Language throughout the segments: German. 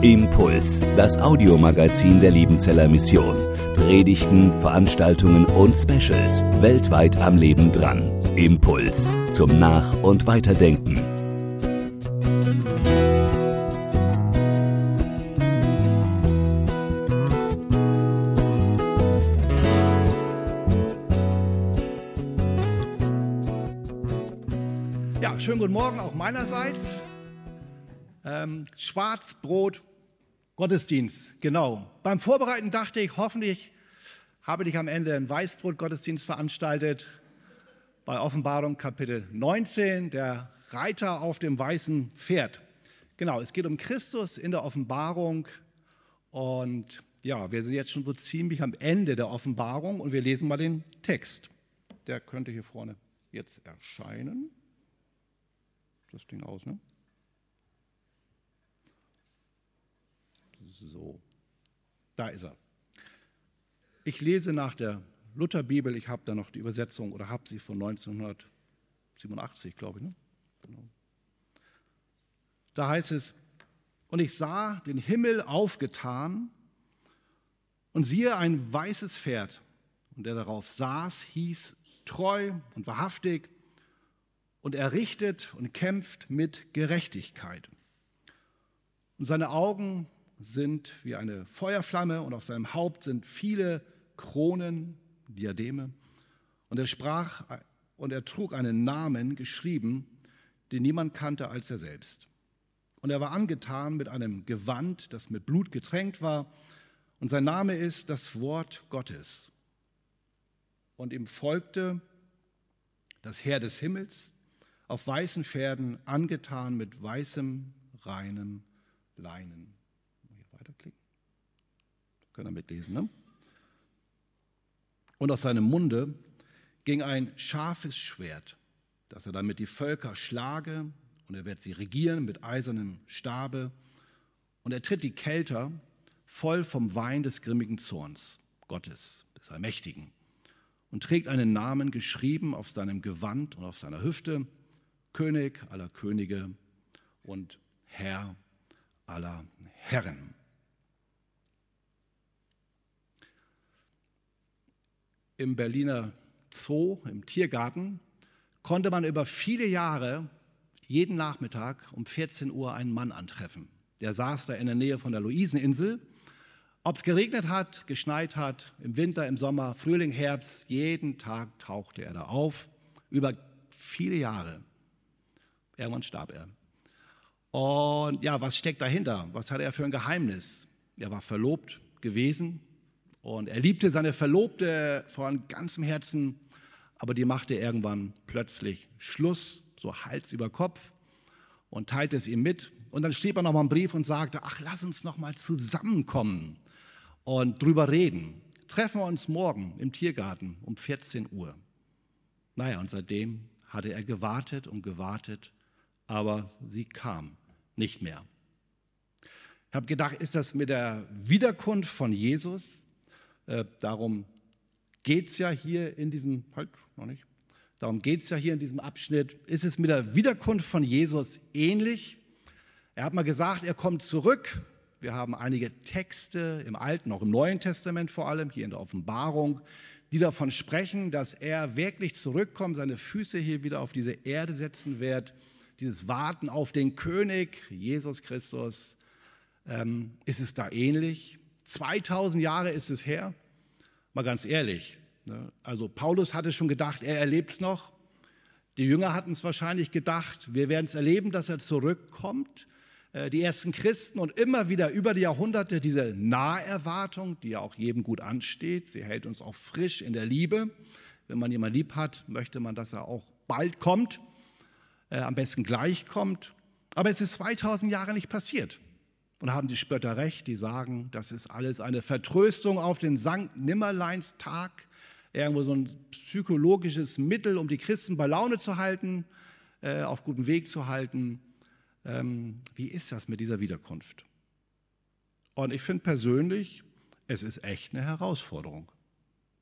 Impuls, das Audiomagazin der Liebenzeller Mission. Predigten, Veranstaltungen und Specials weltweit am Leben dran. Impuls zum Nach- und Weiterdenken. Ja, schönen guten Morgen auch meinerseits. Ähm, Schwarzbrot Gottesdienst, genau. Beim Vorbereiten dachte ich, hoffentlich habe ich am Ende einen Weißbrot-Gottesdienst veranstaltet. Bei Offenbarung Kapitel 19, der Reiter auf dem weißen Pferd. Genau, es geht um Christus in der Offenbarung. Und ja, wir sind jetzt schon so ziemlich am Ende der Offenbarung und wir lesen mal den Text. Der könnte hier vorne jetzt erscheinen. Das Ding aus, ne? So, da ist er. Ich lese nach der Lutherbibel, ich habe da noch die Übersetzung oder habe sie von 1987, glaube ich. Ne? Genau. Da heißt es, und ich sah den Himmel aufgetan und siehe ein weißes Pferd, und der darauf saß, hieß treu und wahrhaftig, und er richtet und kämpft mit Gerechtigkeit. Und seine Augen sind wie eine Feuerflamme und auf seinem Haupt sind viele Kronen, Diademe. Und er sprach und er trug einen Namen geschrieben, den niemand kannte als er selbst. Und er war angetan mit einem Gewand, das mit Blut getränkt war. Und sein Name ist das Wort Gottes. Und ihm folgte das Heer des Himmels auf weißen Pferden, angetan mit weißem, reinem Leinen. Können wir mitlesen, ne? Und aus seinem Munde ging ein scharfes Schwert, dass er damit die Völker schlage und er wird sie regieren mit eisernem Stabe. Und er tritt die Kelter voll vom Wein des grimmigen Zorns Gottes, des Allmächtigen, und trägt einen Namen geschrieben auf seinem Gewand und auf seiner Hüfte, König aller Könige und Herr aller Herren. Im Berliner Zoo, im Tiergarten, konnte man über viele Jahre jeden Nachmittag um 14 Uhr einen Mann antreffen. Der saß da in der Nähe von der Luiseninsel. Ob es geregnet hat, geschneit hat, im Winter, im Sommer, Frühling, Herbst, jeden Tag tauchte er da auf, über viele Jahre. Irgendwann starb er. Und ja, was steckt dahinter? Was hat er für ein Geheimnis? Er war verlobt gewesen und er liebte seine Verlobte von ganzem Herzen, aber die machte irgendwann plötzlich Schluss, so Hals über Kopf und teilte es ihm mit. Und dann schrieb er nochmal einen Brief und sagte, ach, lass uns nochmal zusammenkommen und drüber reden. Treffen wir uns morgen im Tiergarten um 14 Uhr. Naja, und seitdem hatte er gewartet und gewartet, aber sie kam nicht mehr. Ich habe gedacht, ist das mit der Wiederkunft von Jesus? Äh, darum geht es ja hier in diesem, halt, noch nicht. Darum geht es ja hier in diesem Abschnitt. Ist es mit der Wiederkunft von Jesus ähnlich? Er hat mal gesagt, er kommt zurück. Wir haben einige Texte im Alten, auch im Neuen Testament vor allem, hier in der Offenbarung, die davon sprechen, dass er wirklich zurückkommt, seine Füße hier wieder auf diese Erde setzen wird dieses Warten auf den König, Jesus Christus, ähm, ist es da ähnlich? 2000 Jahre ist es her. Mal ganz ehrlich. Ne? Also Paulus hatte schon gedacht, er erlebt es noch. Die Jünger hatten es wahrscheinlich gedacht, wir werden es erleben, dass er zurückkommt. Äh, die ersten Christen und immer wieder über die Jahrhunderte diese Naherwartung, die ja auch jedem gut ansteht. Sie hält uns auch frisch in der Liebe. Wenn man jemanden lieb hat, möchte man, dass er auch bald kommt äh, am besten gleich kommt. Aber es ist 2000 Jahre nicht passiert. Und haben die Spötter recht, die sagen, das ist alles eine Vertröstung auf den Sankt Nimmerleins Tag, irgendwo so ein psychologisches Mittel, um die Christen bei Laune zu halten, äh, auf gutem Weg zu halten. Ähm, wie ist das mit dieser Wiederkunft? Und ich finde persönlich, es ist echt eine Herausforderung.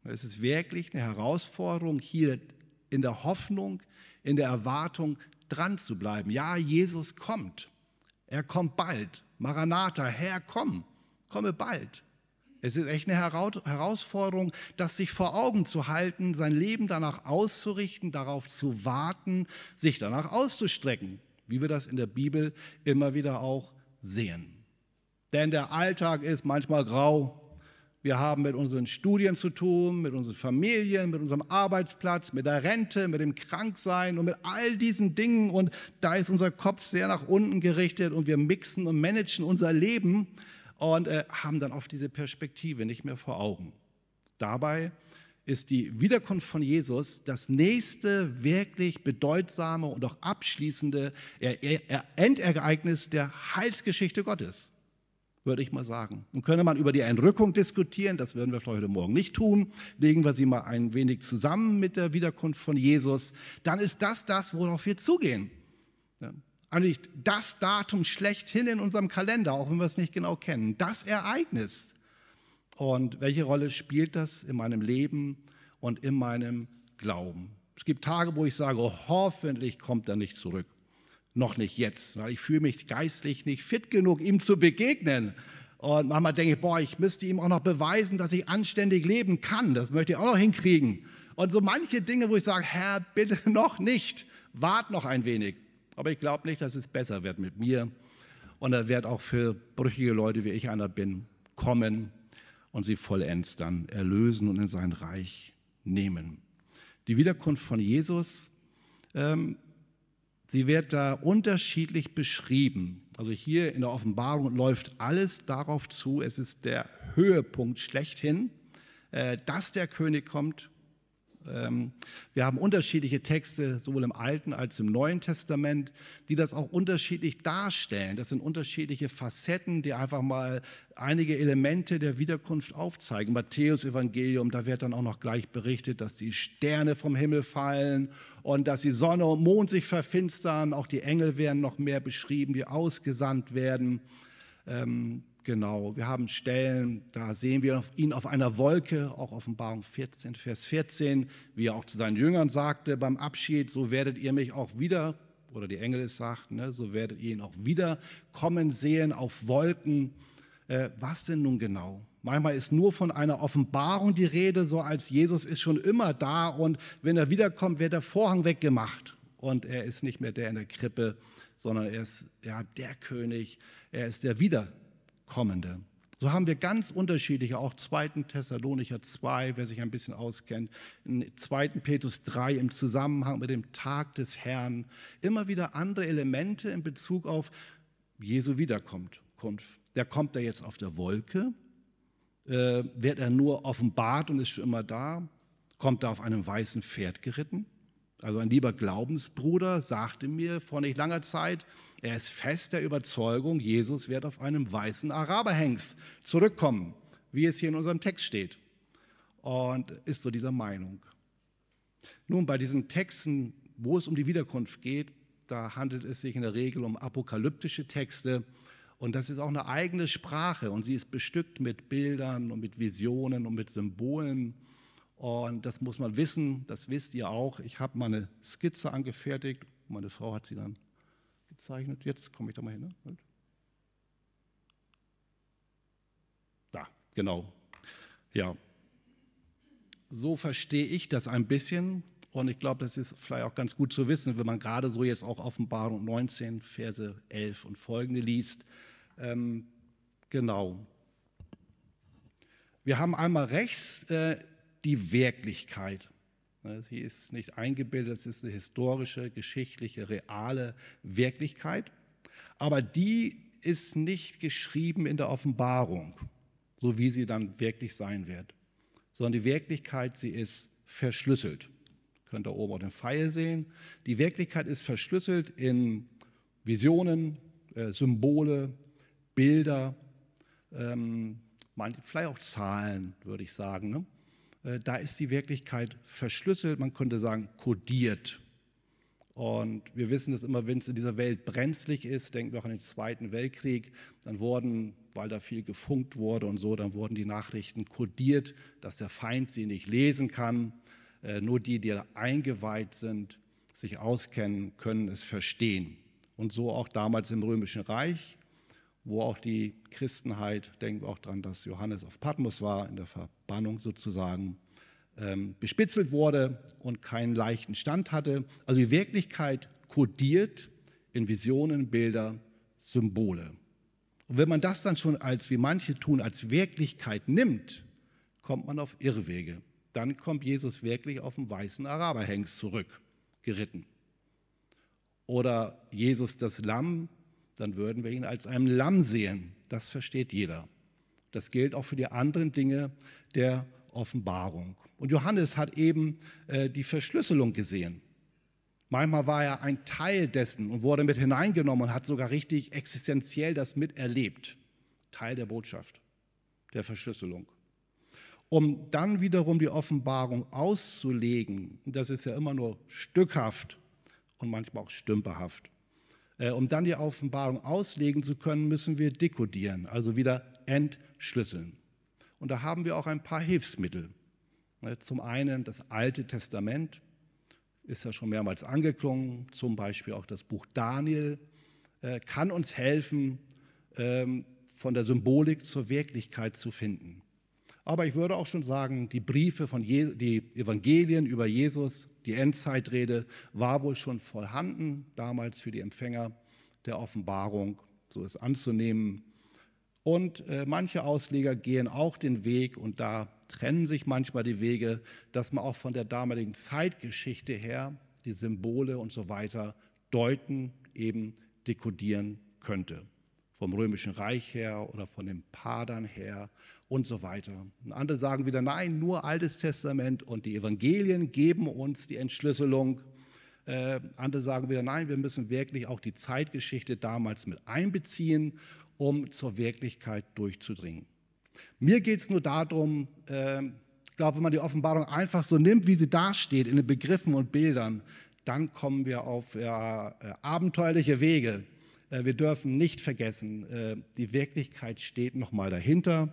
Es ist wirklich eine Herausforderung, hier in der Hoffnung, in der Erwartung dran zu bleiben. Ja, Jesus kommt. Er kommt bald. Maranatha, Herr, komm, komme bald. Es ist echt eine Herausforderung, das sich vor Augen zu halten, sein Leben danach auszurichten, darauf zu warten, sich danach auszustrecken, wie wir das in der Bibel immer wieder auch sehen. Denn der Alltag ist manchmal grau. Wir haben mit unseren Studien zu tun, mit unseren Familien, mit unserem Arbeitsplatz, mit der Rente, mit dem Kranksein und mit all diesen Dingen. Und da ist unser Kopf sehr nach unten gerichtet und wir mixen und managen unser Leben und äh, haben dann oft diese Perspektive nicht mehr vor Augen. Dabei ist die Wiederkunft von Jesus das nächste wirklich bedeutsame und auch abschließende Endereignis der Heilsgeschichte Gottes, würde ich mal sagen. Und könnte man über die Entrückung diskutieren, das werden wir heute Morgen nicht tun, legen wir sie mal ein wenig zusammen mit der Wiederkunft von Jesus, dann ist das das, worauf wir zugehen eigentlich das Datum schlechthin in unserem Kalender, auch wenn wir es nicht genau kennen. Das Ereignis. Und welche Rolle spielt das in meinem Leben und in meinem Glauben? Es gibt Tage, wo ich sage, oh, hoffentlich kommt er nicht zurück. Noch nicht jetzt, weil ich fühle mich geistlich nicht fit genug, ihm zu begegnen. Und manchmal denke ich, boah, ich müsste ihm auch noch beweisen, dass ich anständig leben kann. Das möchte ich auch noch hinkriegen. Und so manche Dinge, wo ich sage, Herr, bitte noch nicht, wart noch ein wenig. Aber ich glaube nicht, dass es besser wird mit mir. Und er wird auch für brüchige Leute, wie ich einer bin, kommen und sie vollends dann erlösen und in sein Reich nehmen. Die Wiederkunft von Jesus, ähm, sie wird da unterschiedlich beschrieben. Also hier in der Offenbarung läuft alles darauf zu, es ist der Höhepunkt schlechthin, äh, dass der König kommt wir haben unterschiedliche Texte, sowohl im Alten als im Neuen Testament, die das auch unterschiedlich darstellen. Das sind unterschiedliche Facetten, die einfach mal einige Elemente der Wiederkunft aufzeigen. Matthäus Evangelium, da wird dann auch noch gleich berichtet, dass die Sterne vom Himmel fallen und dass die Sonne und Mond sich verfinstern. Auch die Engel werden noch mehr beschrieben, die ausgesandt werden. Ähm, Genau, wir haben Stellen, da sehen wir ihn auf einer Wolke, auch Offenbarung 14, Vers 14, wie er auch zu seinen Jüngern sagte beim Abschied, so werdet ihr mich auch wieder, oder die Engel es sagten, ne, so werdet ihr ihn auch wieder kommen sehen auf Wolken. Äh, was denn nun genau? Manchmal ist nur von einer Offenbarung die Rede, so als Jesus ist schon immer da und wenn er wiederkommt, wird der Vorhang weggemacht und er ist nicht mehr der in der Krippe, sondern er ist ja, der König, er ist der Wiederkommende kommende. So haben wir ganz unterschiedliche, auch 2. Thessalonicher 2, wer sich ein bisschen auskennt, in 2. Petrus 3 im Zusammenhang mit dem Tag des Herrn, immer wieder andere Elemente in Bezug auf Jesu Wiederkunft. Der kommt er jetzt auf der Wolke, äh, wird er nur offenbart und ist schon immer da, kommt er auf einem weißen Pferd geritten. Also ein lieber Glaubensbruder sagte mir vor nicht langer Zeit, er ist fest der Überzeugung, Jesus wird auf einem weißen Araberhengst zurückkommen, wie es hier in unserem Text steht. Und ist so dieser Meinung. Nun, bei diesen Texten, wo es um die Wiederkunft geht, da handelt es sich in der Regel um apokalyptische Texte. Und das ist auch eine eigene Sprache und sie ist bestückt mit Bildern und mit Visionen und mit Symbolen. Und das muss man wissen, das wisst ihr auch. Ich habe meine Skizze angefertigt, meine Frau hat sie dann gezeichnet. Jetzt komme ich da mal hin. Ne? Da, genau. Ja. So verstehe ich das ein bisschen. Und ich glaube, das ist vielleicht auch ganz gut zu wissen, wenn man gerade so jetzt auch Offenbarung 19, Verse 11 und folgende liest. Ähm, genau. Wir haben einmal rechts äh, die Wirklichkeit. Ne, sie ist nicht eingebildet, es ist eine historische, geschichtliche, reale Wirklichkeit. Aber die ist nicht geschrieben in der Offenbarung, so wie sie dann wirklich sein wird, sondern die Wirklichkeit, sie ist verschlüsselt. Könnt ihr oben auf den Pfeil sehen. Die Wirklichkeit ist verschlüsselt in Visionen, äh, Symbole, Bilder, ähm, vielleicht auch Zahlen, würde ich sagen. Ne? Äh, da ist die Wirklichkeit verschlüsselt, man könnte sagen kodiert. Und wir wissen es immer, wenn es in dieser Welt brenzlig ist, denken wir auch an den Zweiten Weltkrieg, dann wurden, weil da viel gefunkt wurde und so, dann wurden die Nachrichten kodiert, dass der Feind sie nicht lesen kann. Äh, nur die, die eingeweiht sind, sich auskennen, können es verstehen. Und so auch damals im Römischen Reich, wo auch die Christenheit, denken wir auch daran, dass Johannes auf Patmos war, in der Verbannung sozusagen, ähm, bespitzelt wurde und keinen leichten Stand hatte. Also die Wirklichkeit kodiert in Visionen, Bilder, Symbole. Und wenn man das dann schon als, wie manche tun, als Wirklichkeit nimmt, kommt man auf Irrwege. Dann kommt Jesus wirklich auf dem weißen Araberhengst zurück, geritten. Oder Jesus das Lamm, dann würden wir ihn als einem Lamm sehen. Das versteht jeder. Das gilt auch für die anderen Dinge der Offenbarung. Und Johannes hat eben äh, die Verschlüsselung gesehen. Manchmal war er ein Teil dessen und wurde mit hineingenommen und hat sogar richtig existenziell das miterlebt. Teil der Botschaft, der Verschlüsselung. Um dann wiederum die Offenbarung auszulegen, das ist ja immer nur stückhaft und manchmal auch stümperhaft. Äh, um dann die Offenbarung auslegen zu können, müssen wir dekodieren, also wieder entschlüsseln. Und da haben wir auch ein paar Hilfsmittel. Ne, zum einen das Alte Testament, ist ja schon mehrmals angeklungen, zum Beispiel auch das Buch Daniel, äh, kann uns helfen, ähm, von der Symbolik zur Wirklichkeit zu finden. Aber ich würde auch schon sagen, die Briefe von Je die Evangelien über Jesus, die Endzeitrede war wohl schon vorhanden damals für die Empfänger der Offenbarung, so ist anzunehmen. Und äh, manche Ausleger gehen auch den Weg, und da trennen sich manchmal die Wege, dass man auch von der damaligen Zeitgeschichte her die Symbole und so weiter deuten, eben dekodieren könnte. Vom Römischen Reich her oder von den Padern her und so weiter. Und andere sagen wieder, nein, nur Altes Testament und die Evangelien geben uns die Entschlüsselung. Äh, andere sagen wieder, nein, wir müssen wirklich auch die Zeitgeschichte damals mit einbeziehen um zur Wirklichkeit durchzudringen. Mir geht es nur darum, äh, ich glaube, wenn man die Offenbarung einfach so nimmt, wie sie dasteht, in den Begriffen und Bildern, dann kommen wir auf äh, abenteuerliche Wege. Äh, wir dürfen nicht vergessen, äh, die Wirklichkeit steht nochmal dahinter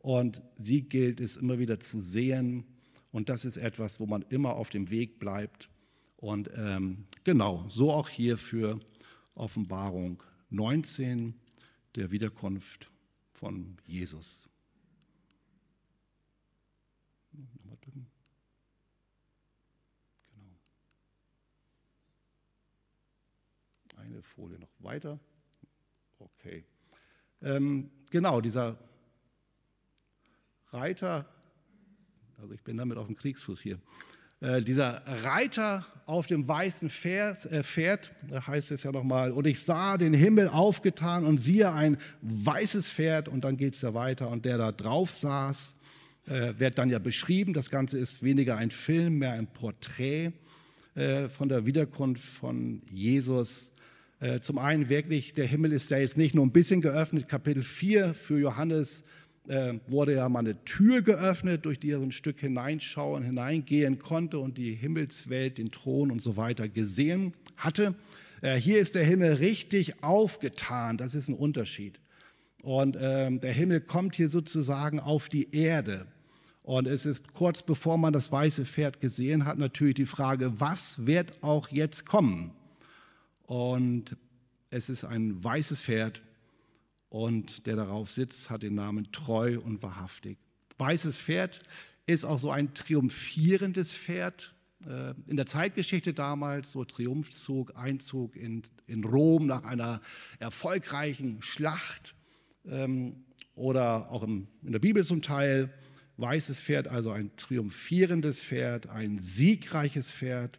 und sie gilt es immer wieder zu sehen. Und das ist etwas, wo man immer auf dem Weg bleibt. Und ähm, genau, so auch hier für Offenbarung 19 der Wiederkunft von Jesus. Genau. Eine Folie noch weiter. Okay. Ähm, genau, dieser Reiter, also ich bin damit auf dem Kriegsfuß hier, äh, dieser Reiter auf dem weißen Pferd, äh, Pferd, da heißt es ja nochmal, und ich sah den Himmel aufgetan und siehe ein weißes Pferd und dann geht es ja weiter und der da drauf saß, äh, wird dann ja beschrieben. Das Ganze ist weniger ein Film, mehr ein Porträt äh, von der Wiederkunft von Jesus. Äh, zum einen wirklich, der Himmel ist ja jetzt nicht nur ein bisschen geöffnet, Kapitel 4 für Johannes äh, wurde ja mal eine Tür geöffnet, durch die er so ein Stück hineinschauen, hineingehen konnte und die Himmelswelt, den Thron und so weiter gesehen hatte. Äh, hier ist der Himmel richtig aufgetan, das ist ein Unterschied. Und ähm, der Himmel kommt hier sozusagen auf die Erde. Und es ist kurz bevor man das weiße Pferd gesehen hat, natürlich die Frage, was wird auch jetzt kommen? Und es ist ein weißes Pferd und der darauf sitzt, hat den Namen treu und wahrhaftig. Weißes Pferd ist auch so ein triumphierendes Pferd. Äh, in der Zeitgeschichte damals, so Triumphzug, Einzug in, in Rom nach einer erfolgreichen Schlacht ähm, oder auch in der Bibel zum Teil. Weißes Pferd, also ein triumphierendes Pferd, ein siegreiches Pferd.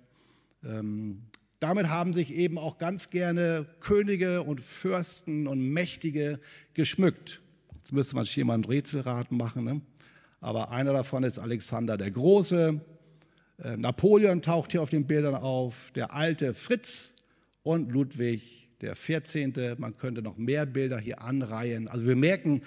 Damit haben sich eben auch ganz gerne Könige und Fürsten und Mächtige geschmückt. Jetzt müsste man hier mal ein Rätselrat machen. Ne? Aber einer davon ist Alexander der Große. Äh, Napoleon taucht hier auf den Bildern auf. Der alte Fritz und Ludwig der 14. Man könnte noch mehr Bilder hier anreihen. Also wir merken,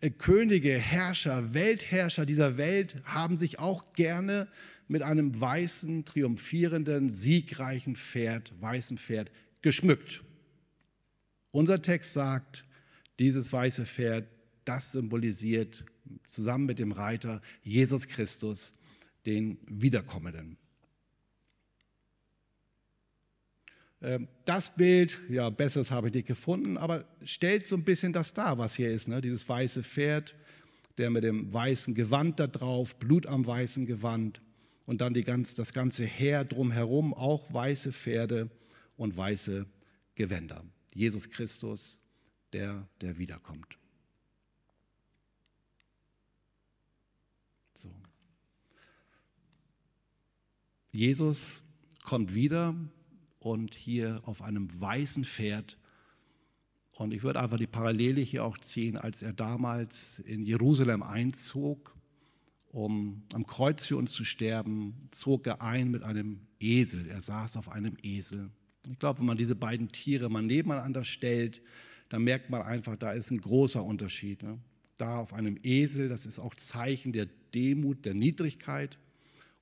äh, Könige, Herrscher, Weltherrscher dieser Welt haben sich auch gerne mit einem weißen, triumphierenden, siegreichen Pferd, weißen Pferd geschmückt. Unser Text sagt, dieses weiße Pferd, das symbolisiert zusammen mit dem Reiter Jesus Christus, den Wiederkommenden. Ähm, das Bild, ja, besseres habe ich nicht gefunden, aber stellt so ein bisschen das dar, was hier ist. Ne? Dieses weiße Pferd, der mit dem weißen Gewand da drauf, Blut am weißen Gewand und dann ganz, das ganze Heer drumherum, auch weiße Pferde und weiße Gewänder. Jesus Christus, der, der wiederkommt. So. Jesus kommt wieder und hier auf einem weißen Pferd. Und ich würde einfach die Parallele hier auch ziehen, als er damals in Jerusalem einzog, um am Kreuz für uns zu sterben, zog er ein mit einem Esel. Er saß auf einem Esel. Ich glaube, wenn man diese beiden Tiere mal nebeneinander stellt, dann merkt man einfach, da ist ein großer Unterschied. Ne? Da auf einem Esel, das ist auch Zeichen der Demut, der Niedrigkeit.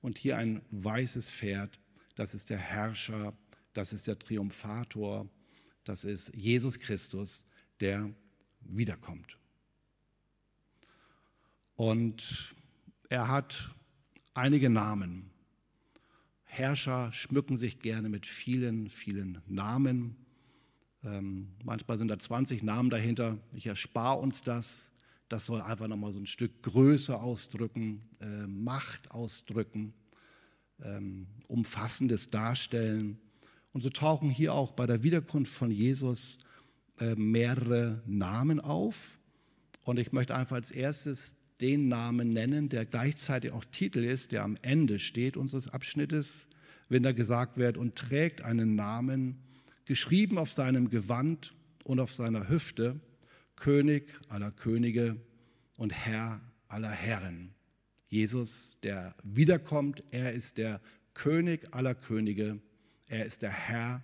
Und hier ein weißes Pferd, das ist der Herrscher das ist der Triumphator, das ist Jesus Christus, der wiederkommt. Und er hat einige Namen. Herrscher schmücken sich gerne mit vielen, vielen Namen. Ähm, manchmal sind da 20 Namen dahinter. Ich erspare uns das. Das soll einfach nochmal so ein Stück Größe ausdrücken, äh, Macht ausdrücken, ähm, Umfassendes darstellen. Und so tauchen hier auch bei der Wiederkunft von Jesus äh, mehrere Namen auf. Und ich möchte einfach als erstes den Namen nennen, der gleichzeitig auch Titel ist, der am Ende steht unseres Abschnittes, wenn da gesagt wird, und trägt einen Namen, geschrieben auf seinem Gewand und auf seiner Hüfte, König aller Könige und Herr aller Herren. Jesus, der wiederkommt, er ist der König aller Könige er ist der Herr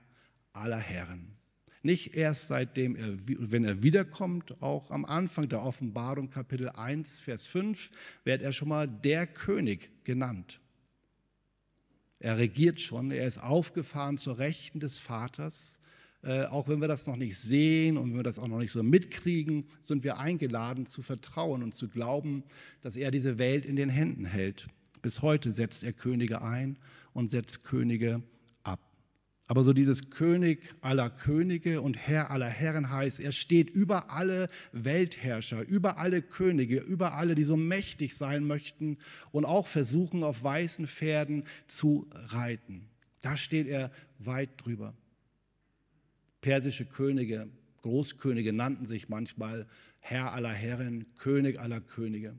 aller Herren. Nicht erst seitdem er, wenn er wiederkommt, auch am Anfang der Offenbarung, Kapitel 1, Vers 5, wird er schon mal der König genannt. Er regiert schon, er ist aufgefahren zur Rechten des Vaters. Äh, auch wenn wir das noch nicht sehen und wenn wir das auch noch nicht so mitkriegen, sind wir eingeladen zu vertrauen und zu glauben, dass er diese Welt in den Händen hält. Bis heute setzt er Könige ein und setzt Könige aber so dieses König aller Könige und Herr aller Herren heißt, er steht über alle Weltherrscher, über alle Könige, über alle, die so mächtig sein möchten und auch versuchen, auf weißen Pferden zu reiten. Da steht er weit drüber. Persische Könige, Großkönige nannten sich manchmal Herr aller Herren, König aller Könige.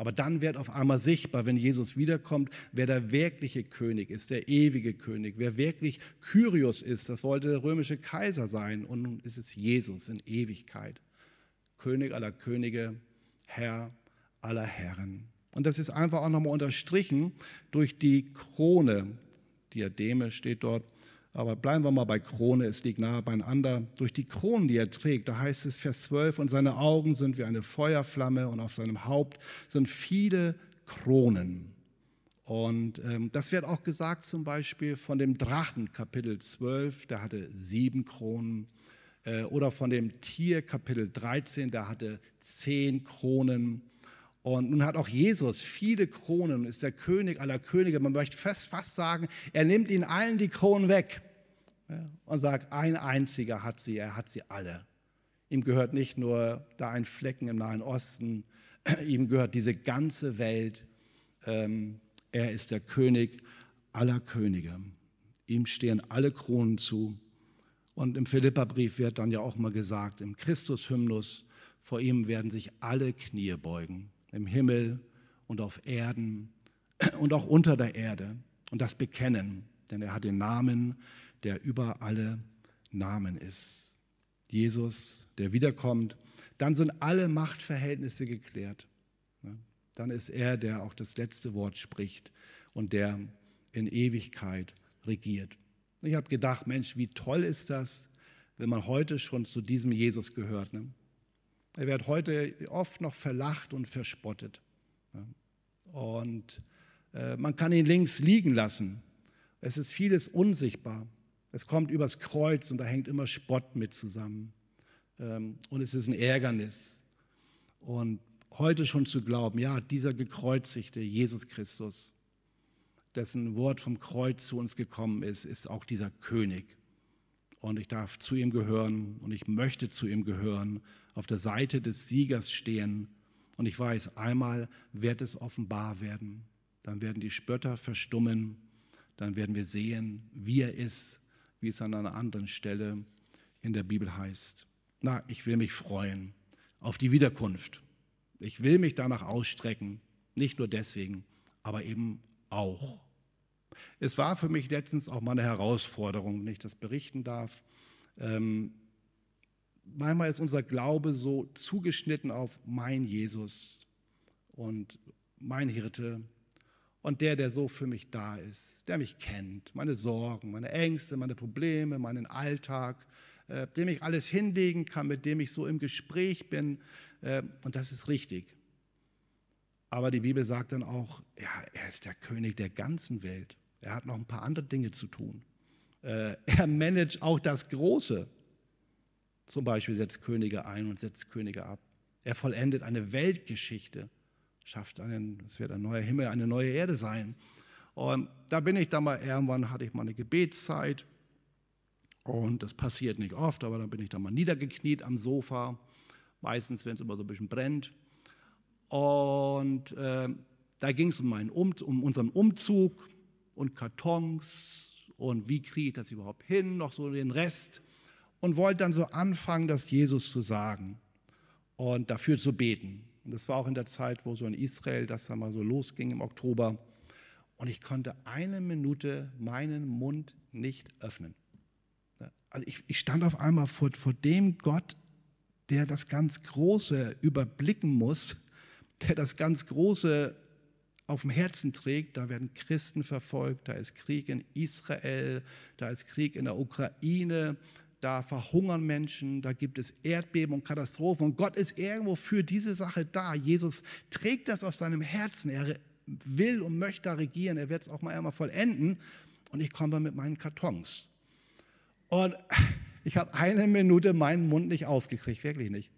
Aber dann wird auf einmal sichtbar, wenn Jesus wiederkommt, wer der wirkliche König ist, der ewige König, wer wirklich Kyrios ist. Das wollte der römische Kaiser sein und nun ist es Jesus in Ewigkeit. König aller Könige, Herr aller Herren. Und das ist einfach auch nochmal unterstrichen durch die Krone. Diademe steht dort aber bleiben wir mal bei Krone, es liegt nahe beieinander. Durch die Kronen, die er trägt, da heißt es Vers 12, und seine Augen sind wie eine Feuerflamme und auf seinem Haupt sind viele Kronen. Und ähm, das wird auch gesagt zum Beispiel von dem Drachen, Kapitel 12, der hatte sieben Kronen. Äh, oder von dem Tier, Kapitel 13, der hatte zehn Kronen. Und nun hat auch Jesus viele Kronen, ist der König aller Könige. Man möchte fast, sagen, er nimmt ihnen allen die Kronen weg und sagt, ein einziger hat sie, er hat sie alle. Ihm gehört nicht nur da ein Flecken im Nahen Osten, ihm gehört diese ganze Welt. Ähm, er ist der König aller Könige. Ihm stehen alle Kronen zu. Und im Philipperbrief wird dann ja auch mal gesagt, im Christus-Hymnus, vor ihm werden sich alle Knie beugen im Himmel und auf Erden und auch unter der Erde und das bekennen, denn er hat den Namen, der über alle Namen ist. Jesus, der wiederkommt, dann sind alle Machtverhältnisse geklärt. Dann ist er, der auch das letzte Wort spricht und der in Ewigkeit regiert. Ich habe gedacht, Mensch, wie toll ist das, wenn man heute schon zu diesem Jesus gehört. Ne? Er wird heute oft noch verlacht und verspottet. Und äh, man kann ihn links liegen lassen. Es ist vieles unsichtbar. Es kommt übers Kreuz und da hängt immer Spott mit zusammen. Ähm, und es ist ein Ärgernis. Und heute schon zu glauben, ja, dieser gekreuzigte Jesus Christus, dessen Wort vom Kreuz zu uns gekommen ist, ist auch dieser König. und ich darf zu ihm gehören und ich möchte zu ihm gehören, auf der Seite des Siegers stehen. Und ich weiß, einmal wird es offenbar werden. Dann werden die Spötter verstummen. Dann werden wir sehen, wie er ist, wie es an einer anderen Stelle in der Bibel heißt. Na, ich will mich freuen auf die Wiederkunft. Ich will mich danach ausstrecken. Nicht nur deswegen, aber eben auch. Es war für mich letztens auch mal eine Herausforderung, wenn ich das berichten darf. Ähm, manchmal ist unser Glaube so zugeschnitten auf mein Jesus und mein Hirte und der, der so für mich da ist, der mich kennt, meine Sorgen, meine Ängste, meine Probleme, meinen Alltag, äh, dem ich alles hinlegen kann, mit dem ich so im Gespräch bin. Äh, und das ist richtig. Aber die Bibel sagt dann auch, ja, er ist der König der ganzen Welt. Er hat noch ein paar andere Dinge zu tun. Äh, er managt auch das Große. Zum Beispiel setzt Könige ein und setzt Könige ab. Er vollendet eine Weltgeschichte, schafft einen, es wird ein neuer Himmel, eine neue Erde sein. Und da bin ich dann mal, irgendwann hatte ich mal eine Gebetszeit und das passiert nicht oft, aber dann bin ich dann mal niedergekniet am Sofa, meistens, wenn es immer so ein bisschen brennt. Und äh, da ging es um, um, um unseren Umzug und Kartons und wie kriege ich das überhaupt hin, noch so den Rest. Und wollte dann so anfangen, das Jesus zu sagen und dafür zu beten. Und das war auch in der Zeit, wo so in Israel das dann mal so losging im Oktober. Und ich konnte eine Minute meinen Mund nicht öffnen. Also ich, ich stand auf einmal vor, vor dem Gott, der das ganz Große überblicken muss der das ganz Große auf dem Herzen trägt. Da werden Christen verfolgt, da ist Krieg in Israel, da ist Krieg in der Ukraine, da verhungern Menschen, da gibt es Erdbeben und Katastrophen. Und Gott ist irgendwo für diese Sache da. Jesus trägt das auf seinem Herzen. Er will und möchte da regieren. Er wird es auch mal einmal vollenden. Und ich komme mit meinen Kartons. Und ich habe eine Minute meinen Mund nicht aufgekriegt, wirklich nicht.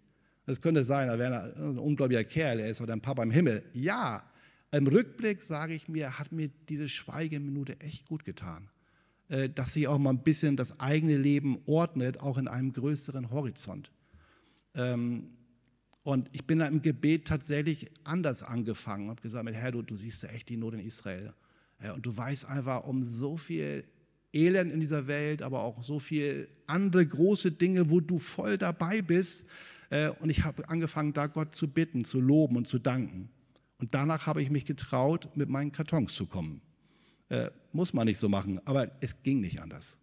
Das könnte sein, er wäre ein ungläubiger Kerl, er ist oder ein Papa im Himmel. Ja, im Rückblick sage ich mir, hat mir diese Schweigeminute echt gut getan. Äh, dass sie auch mal ein bisschen das eigene Leben ordnet, auch in einem größeren Horizont. Ähm, und ich bin da im Gebet tatsächlich anders angefangen. Habe gesagt, Herr, du, du siehst ja echt die Not in Israel. Und du weißt einfach um so viel Elend in dieser Welt, aber auch so viel andere große Dinge, wo du voll dabei bist. Äh, und ich habe angefangen, da Gott zu bitten, zu loben und zu danken. Und danach habe ich mich getraut, mit meinen Kartons zu kommen. Äh, muss man nicht so machen, aber es ging nicht anders.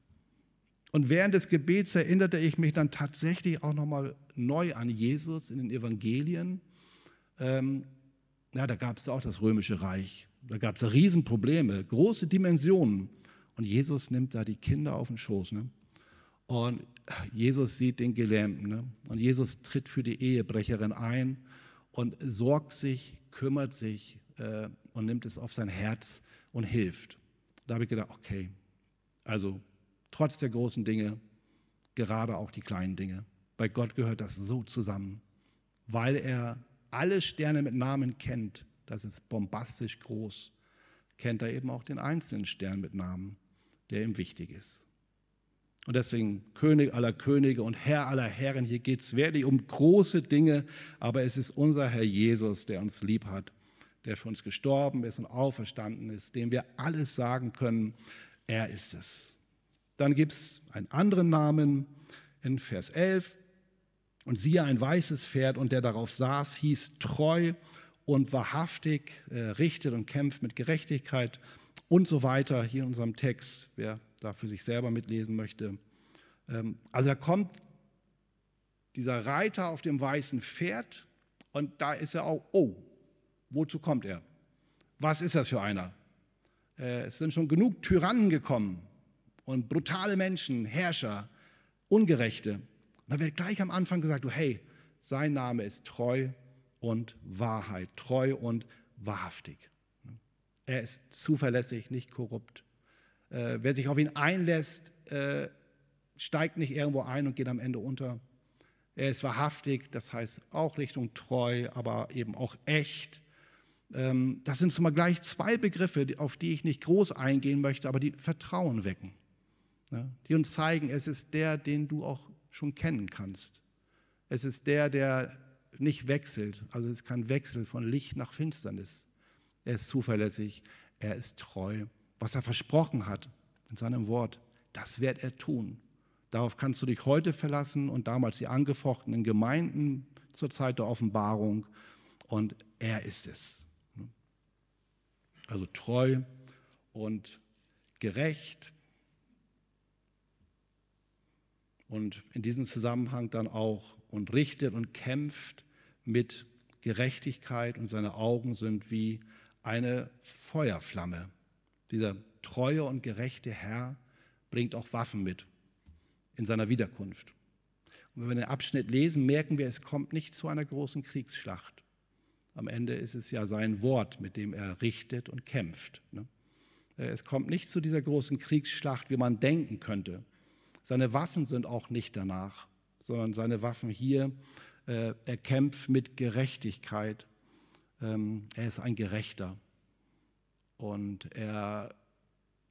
Und während des Gebets erinnerte ich mich dann tatsächlich auch nochmal neu an Jesus in den Evangelien. Ähm, ja, da gab es auch das römische Reich. Da gab es Riesenprobleme, große Dimensionen. Und Jesus nimmt da die Kinder auf den Schoß. Ne? Und Jesus sieht den Gelähmten. Ne? Und Jesus tritt für die Ehebrecherin ein und sorgt sich, kümmert sich äh, und nimmt es auf sein Herz und hilft. Da habe ich gedacht, okay, also trotz der großen Dinge, gerade auch die kleinen Dinge. Bei Gott gehört das so zusammen, weil er alle Sterne mit Namen kennt. Das ist bombastisch groß. Kennt er eben auch den einzelnen Stern mit Namen, der ihm wichtig ist. Und deswegen König aller Könige und Herr aller Herren, hier geht es wirklich um große Dinge, aber es ist unser Herr Jesus, der uns lieb hat, der für uns gestorben ist und auferstanden ist, dem wir alles sagen können, er ist es. Dann gibt es einen anderen Namen in Vers 11. Und siehe, ein weißes Pferd und der darauf saß, hieß treu und wahrhaftig, äh, richtet und kämpft mit Gerechtigkeit und so weiter hier in unserem Text, wer da für sich selber mitlesen möchte. Ähm, also da kommt dieser Reiter auf dem weißen Pferd und da ist er auch, oh, wozu kommt er? Was ist das für einer? Äh, es sind schon genug Tyrannen gekommen und brutale Menschen, Herrscher, Ungerechte. Und da wird gleich am Anfang gesagt, hey, sein Name ist treu und Wahrheit, treu und wahrhaftig. Er ist zuverlässig, nicht korrupt. Äh, wer sich auf ihn einlässt, äh, steigt nicht irgendwo ein und geht am Ende unter. Er ist wahrhaftig, das heißt auch Richtung treu, aber eben auch echt. Ähm, das sind zumal gleich zwei Begriffe, auf die ich nicht groß eingehen möchte, aber die Vertrauen wecken. ne, die uns zeigen, es ist der, den du auch schon kennen kannst. Es ist der, der nicht wechselt, also es ist kein Wechsel von Licht nach Finsternis. Er ist zuverlässig, er ist treu. Was er versprochen hat in seinem Wort, das wird er tun. Darauf kannst du dich heute verlassen und damals die angefochtenen Gemeinden zur Zeit der Offenbarung. Und er ist es. Also treu und gerecht. Und in diesem Zusammenhang dann auch und richtet und kämpft mit Gerechtigkeit und seine Augen sind wie eine Feuerflamme. Dieser treue und gerechte Herr bringt auch Waffen mit in seiner Wiederkunft. Und wenn wir den Abschnitt lesen, merken wir, es kommt nicht zu einer großen Kriegsschlacht. Am Ende ist es ja sein Wort, mit dem er richtet und kämpft. Ne? Es kommt nicht zu dieser großen Kriegsschlacht, wie man denken könnte. Seine Waffen sind auch nicht danach, sondern seine Waffen hier, äh, er kämpft mit Gerechtigkeit. Ähm, er ist ein Gerechter. Und er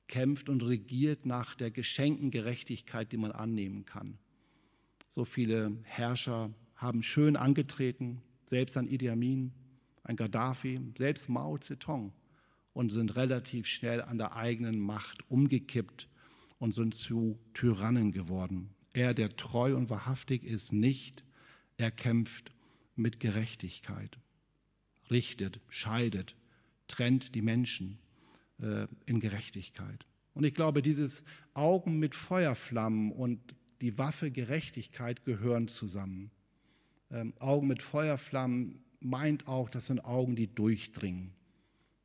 kämpft und regiert nach der geschenkten Gerechtigkeit, die man annehmen kann. So viele Herrscher haben schön angetreten, selbst ein Idi Amin, ein Gaddafi, selbst Mao Zedong und sind relativ schnell an der eigenen Macht umgekippt und sind zu Tyrannen geworden. Er, der treu und wahrhaftig ist, nicht. Er kämpft mit Gerechtigkeit, richtet, scheidet, trennt die Menschen äh, in Gerechtigkeit. Und ich glaube, dieses Augen mit Feuerflammen und die Waffe Gerechtigkeit gehören zusammen. Ähm, Augen mit Feuerflammen meint auch, das sind Augen, die durchdringen.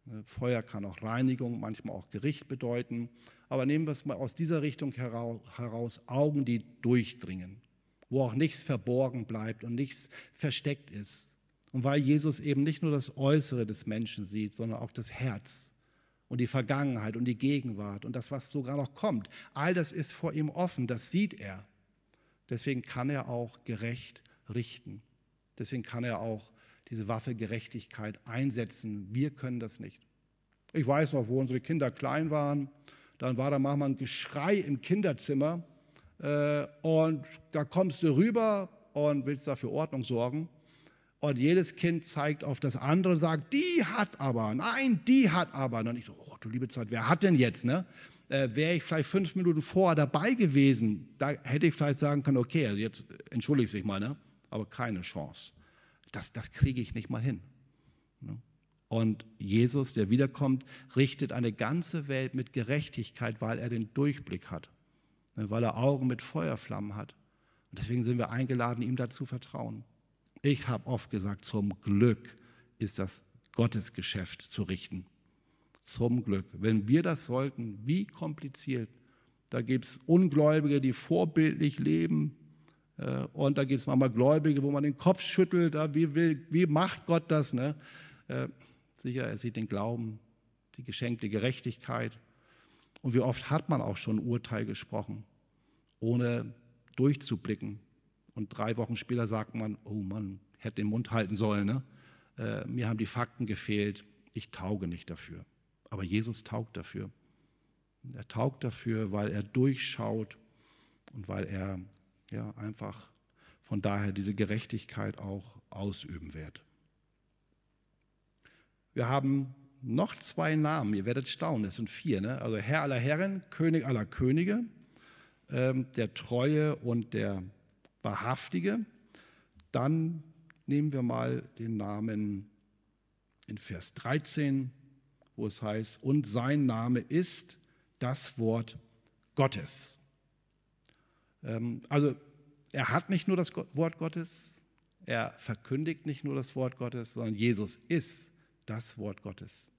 Äh, Feuer kann auch Reinigung, manchmal auch Gericht bedeuten. Aber nehmen wir es mal aus dieser Richtung heraus, Augen, die durchdringen, wo auch nichts verborgen bleibt und nichts versteckt ist. Und weil Jesus eben nicht nur das Äußere des Menschen sieht, sondern auch das Herz und die Vergangenheit und die Gegenwart und das, was sogar noch kommt, all das ist vor ihm offen, das sieht er. Deswegen kann er auch gerecht richten. Deswegen kann er auch diese Waffe Gerechtigkeit einsetzen. Wir können das nicht. Ich weiß noch, wo unsere Kinder klein waren, dann war da manchmal ein Geschrei im Kinderzimmer äh, und da kommst du rüber und willst dafür Ordnung sorgen. Und jedes Kind zeigt auf das andere und sagt, die hat aber, nein, die hat aber. Und ich so, oh du liebe Zeit, wer hat denn jetzt? Ne? Äh, Wäre ich vielleicht fünf Minuten vorher dabei gewesen, da hätte ich vielleicht sagen können, okay, jetzt entschuldige ich mal, ne? aber keine Chance das, das kriege ich nicht mal hin. Ne? Und Jesus, der wiederkommt, richtet eine ganze Welt mit Gerechtigkeit, weil er den Durchblick hat, ne? weil er Augen mit Feuerflammen hat. Und deswegen sind wir eingeladen, ihm dazu vertrauen. Ich habe oft gesagt, zum Glück ist das Gottesgeschäft zu richten. Zum Glück. Wenn wir das sollten, wie kompliziert. Da gibt es Ungläubige, die vorbildlich leben, und da gibt es manchmal Gläubige, wo man den Kopf schüttelt, wie, will, wie macht Gott das? Ne? Äh, sicher, er sieht den Glauben, die geschenkte Gerechtigkeit. Und wie oft hat man auch schon Urteil gesprochen, ohne durchzublicken. Und drei Wochen später sagt man, oh Mann, hätte den Mund halten sollen. Ne? Äh, mir haben die Fakten gefehlt, ich tauge nicht dafür. Aber Jesus taugt dafür. Er taugt dafür, weil er durchschaut und weil er ja, einfach von daher diese Gerechtigkeit auch ausüben wird. Wir haben noch zwei Namen, ihr werdet staunen, es sind vier. Ne? Also Herr aller Herren, König aller Könige, ähm, der Treue und der Wahrhaftige. Dann nehmen wir mal den Namen in Vers 13, wo es heißt, und sein Name ist das Wort Gottes. Ähm, also er hat nicht nur das Wort Gottes, er verkündigt nicht nur das Wort Gottes, sondern Jesus ist das Wort Gottes.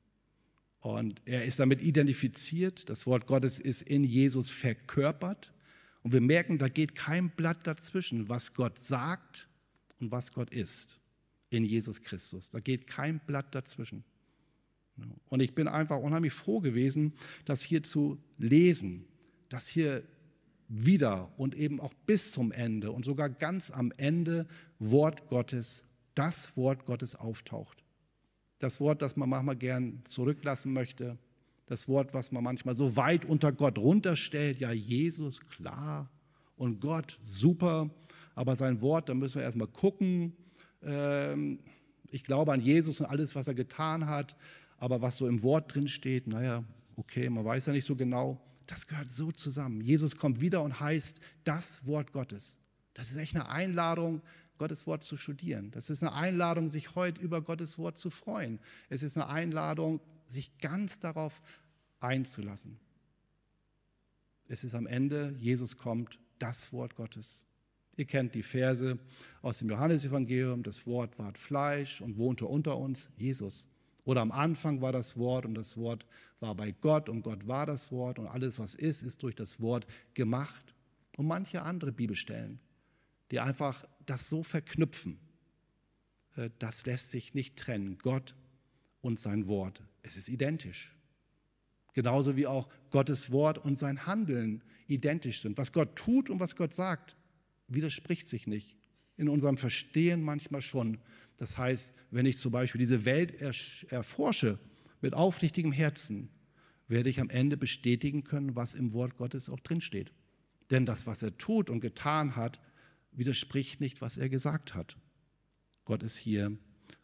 Und er ist damit identifiziert, das Wort Gottes ist in Jesus verkörpert. Und wir merken, da geht kein Blatt dazwischen, was Gott sagt und was Gott ist in Jesus Christus. Da geht kein Blatt dazwischen. Und ich bin einfach unheimlich froh gewesen, das hier zu lesen, dass hier wieder und eben auch bis zum Ende und sogar ganz am Ende Wort Gottes, das Wort Gottes auftaucht. Das Wort, das man manchmal gern zurücklassen möchte, Das Wort, was man manchmal so weit unter Gott runterstellt. Ja, Jesus, klar. Und Gott, super. Aber sein Wort, da müssen wir erstmal gucken. Ähm, ich glaube an Jesus und alles, was er getan hat. Aber was so im Wort drin steht, naja, okay, man weiß ja nicht so genau. Das gehört so zusammen. Jesus kommt wieder und heißt das Wort Gottes. Das ist echt eine Einladung, Gottes Wort zu studieren. Das ist eine Einladung, sich heute über Gottes Wort zu freuen. Es ist eine Einladung, sich ganz darauf einzulassen. Es ist am Ende, Jesus kommt, das Wort Gottes. Ihr kennt die Verse aus dem Johannesevangelium, das Wort ward Fleisch und wohnte unter uns, Jesus. Oder am Anfang war das Wort und das Wort war bei Gott und Gott war das Wort und alles, was ist, ist durch das Wort gemacht. Und manche andere Bibelstellen, die einfach das so verknüpfen, äh, das lässt sich nicht trennen. Gott und sein Wort, es ist identisch. Genauso wie auch Gottes Wort und sein Handeln identisch sind. Was Gott tut und was Gott sagt, widerspricht sich nicht. In unserem Verstehen manchmal schon. Das heißt, wenn ich zum Beispiel diese Welt erforsche mit aufrichtigem Herzen, werde ich am Ende bestätigen können, was im Wort Gottes auch drinsteht. Denn das, was er tut und getan hat, widerspricht nicht, was er gesagt hat. Gott ist hier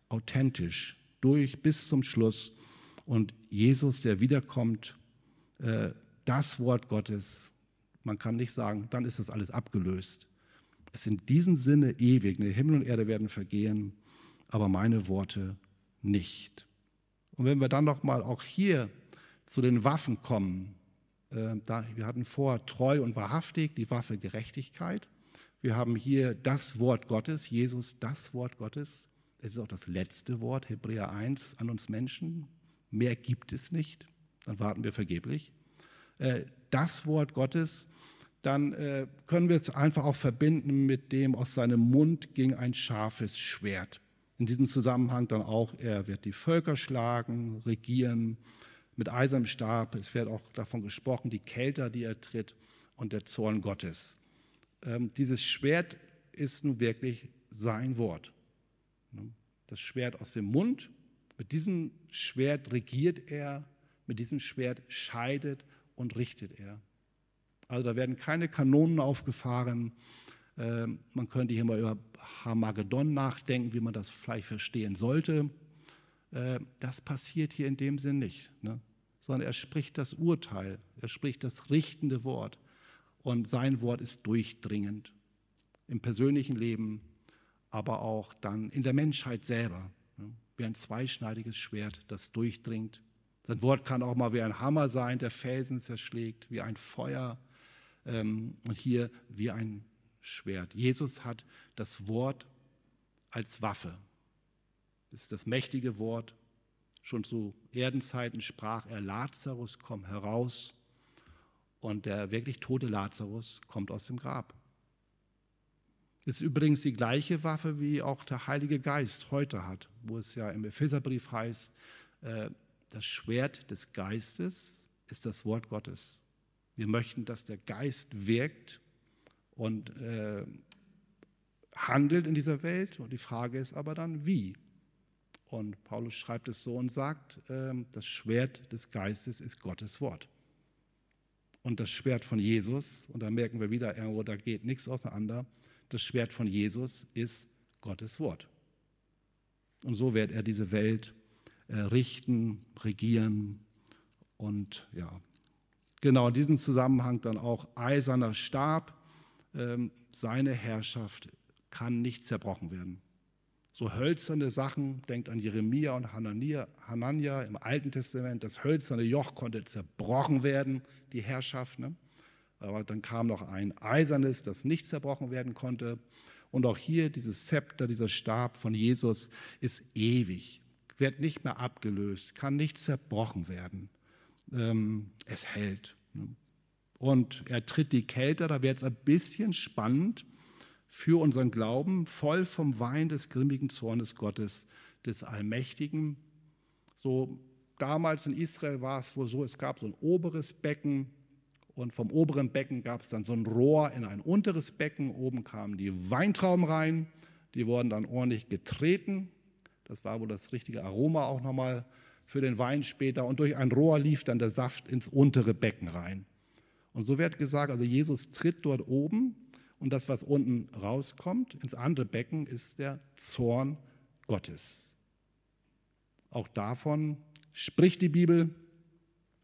authentisch, durch bis zum Schluss. Und Jesus, der wiederkommt, äh, das Wort Gottes, man kann nicht sagen, dann ist das alles abgelöst. Es ist in diesem Sinne ewig. Himmel und Erde werden vergehen, aber meine Worte nicht. Und wenn wir dann noch mal auch hier zu den Waffen kommen, äh, da, wir hatten vor treu und wahrhaftig die Waffe Gerechtigkeit. Wir haben hier das Wort Gottes, Jesus, das Wort Gottes. Es ist auch das letzte Wort, Hebräer 1, an uns Menschen. Mehr gibt es nicht. Dann warten wir vergeblich. Äh, das Wort Gottes, dann äh, können wir es einfach auch verbinden mit dem, aus seinem Mund ging ein scharfes Schwert. In diesem Zusammenhang dann auch, er wird die Völker schlagen, regieren mit eisernem Stab. Es wird auch davon gesprochen, die Kälter, die er tritt und der Zorn Gottes. Ähm, dieses Schwert ist nun wirklich sein Wort. Ne? Das Schwert aus dem Mund. Mit diesem Schwert regiert er, mit diesem Schwert scheidet und richtet er. Also da werden keine Kanonen aufgefahren. Ähm, man könnte hier mal über Harmagedon nachdenken, wie man das vielleicht verstehen sollte. Äh, das passiert hier in dem Sinn nicht, ne? sondern er spricht das Urteil, er spricht das richtende Wort und sein Wort ist durchdringend im persönlichen Leben, aber auch dann in der Menschheit selber, ne? wie ein zweischneidiges Schwert, das durchdringt. Sein Wort kann auch mal wie ein Hammer sein, der Felsen zerschlägt, wie ein Feuer ähm, und hier wie ein Schwert. Jesus hat das Wort als Waffe. Das ist das mächtige Wort. Schon zu Erdenzeiten sprach er, Lazarus, komm heraus. Und der wirklich tote Lazarus kommt aus dem Grab. Das ist übrigens die gleiche Waffe, wie auch der Heilige Geist heute hat, wo es ja im Epheserbrief heißt, äh, das Schwert des Geistes ist das Wort Gottes. Wir möchten, dass der Geist wirkt und äh, handelt in dieser Welt. Und die Frage ist aber dann, wie? Und Paulus schreibt es so und sagt, äh, das Schwert des Geistes ist Gottes Wort und das Schwert von Jesus, und da merken wir wieder, irgendwo, da geht nichts auseinander, das Schwert von Jesus ist Gottes Wort. Und so wird er diese Welt äh, richten, regieren und ja, genau in diesem Zusammenhang dann auch eiserner Stab. Ähm, seine Herrschaft kann nicht zerbrochen werden. So hölzerne Sachen, denkt an Jeremia und Hanania, Hanania im Alten Testament, das hölzerne Joch konnte zerbrochen werden, die Herrschaft. Ne? Aber dann kam noch ein eisernes, das nicht zerbrochen werden konnte. Und auch hier dieses Zepter, dieser Stab von Jesus ist ewig, wird nicht mehr abgelöst, kann nicht zerbrochen werden. Ähm, es hält. Und er tritt die Kälte, da wird es ein bisschen spannend für unseren Glauben, voll vom Wein des grimmigen Zornes Gottes, des Allmächtigen. So damals in Israel war es wohl so, es gab so ein oberes Becken und vom oberen Becken gab es dann so ein Rohr in ein unteres Becken. Oben kamen die Weintrauben rein, die wurden dann ordentlich getreten. Das war wohl das richtige Aroma auch nochmal für den Wein später und durch ein Rohr lief dann der Saft ins untere Becken rein. Und so wird gesagt, also Jesus tritt dort oben und das, was unten rauskommt, ins andere Becken, ist der Zorn Gottes. Auch davon spricht die Bibel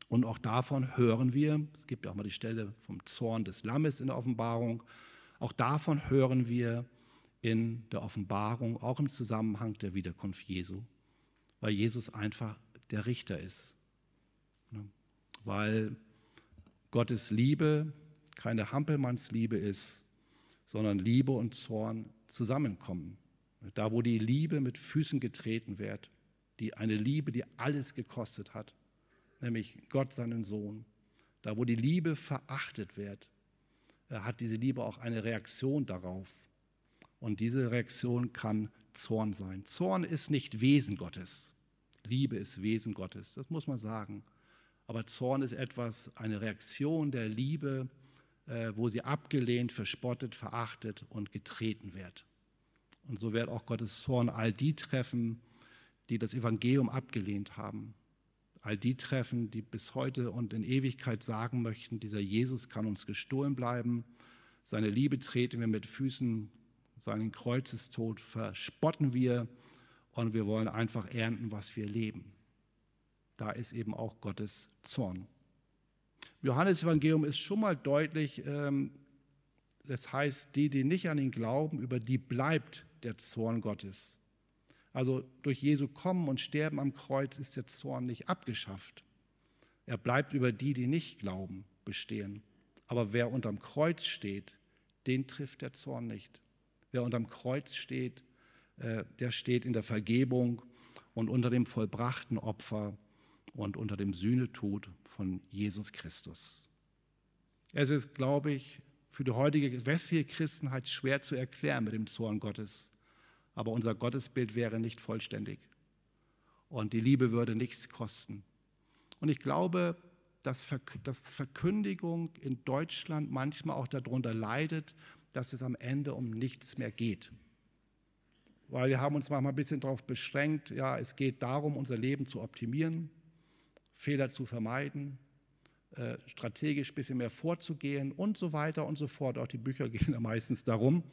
und auch davon hören wir. Es gibt ja auch mal die Stelle vom Zorn des Lammes in der Offenbarung. Auch davon hören wir in der Offenbarung, auch im Zusammenhang der Wiederkunft Jesu, weil Jesus einfach der Richter ist. Ne? Weil Gottes Liebe keine Hampelmannsliebe ist, sondern Liebe und Zorn zusammenkommen. Da, wo die Liebe mit Füßen getreten wird, die eine Liebe, die alles gekostet hat, nämlich Gott seinen Sohn. Da, wo die Liebe verachtet wird, hat diese Liebe auch eine Reaktion darauf. Und diese Reaktion kann Zorn sein. Zorn ist nicht Wesen Gottes. Liebe ist Wesen Gottes, das muss man sagen. Aber Zorn ist etwas, eine Reaktion der Liebe, äh, wo sie abgelehnt, verspottet, verachtet und getreten wird. Und so wird auch Gottes Zorn all die treffen, die das Evangelium abgelehnt haben. All die treffen, die bis heute und in Ewigkeit sagen möchten, dieser Jesus kann uns gestohlen bleiben, seine Liebe treten wir mit Füßen, seinen Kreuzestod verspotten wir und wir wollen einfach ernten, was wir leben. Da ist eben auch Gottes Zorn. Im Johannesevangelium ist schon mal deutlich, ähm, das heißt, die, die nicht an ihn glauben, über die bleibt der Zorn Gottes. Also durch Jesu Kommen und Sterben am Kreuz ist der Zorn nicht abgeschafft. Er bleibt über die, die nicht glauben, bestehen. Aber wer unterm Kreuz steht, den trifft der Zorn nicht. Wer unterm Kreuz steht, äh, der steht in der Vergebung und unter dem vollbrachten Opfer und unter dem Sühnetod von Jesus Christus. Es ist, glaube ich, für die heutige westliche Christenheit schwer zu erklären mit dem Zorn Gottes aber unser Gottesbild wäre nicht vollständig und die Liebe würde nichts kosten. Und ich glaube, dass, Verkündigung in Deutschland manchmal auch darunter leidet, dass es am Ende um nichts mehr geht. Weil wir haben uns manchmal ein bisschen darauf beschränkt, ja, es geht darum, unser Leben zu optimieren, Fehler zu vermeiden, äh, strategisch ein bisschen mehr vorzugehen und so weiter und so fort. Auch die Bücher gehen ja meistens darum.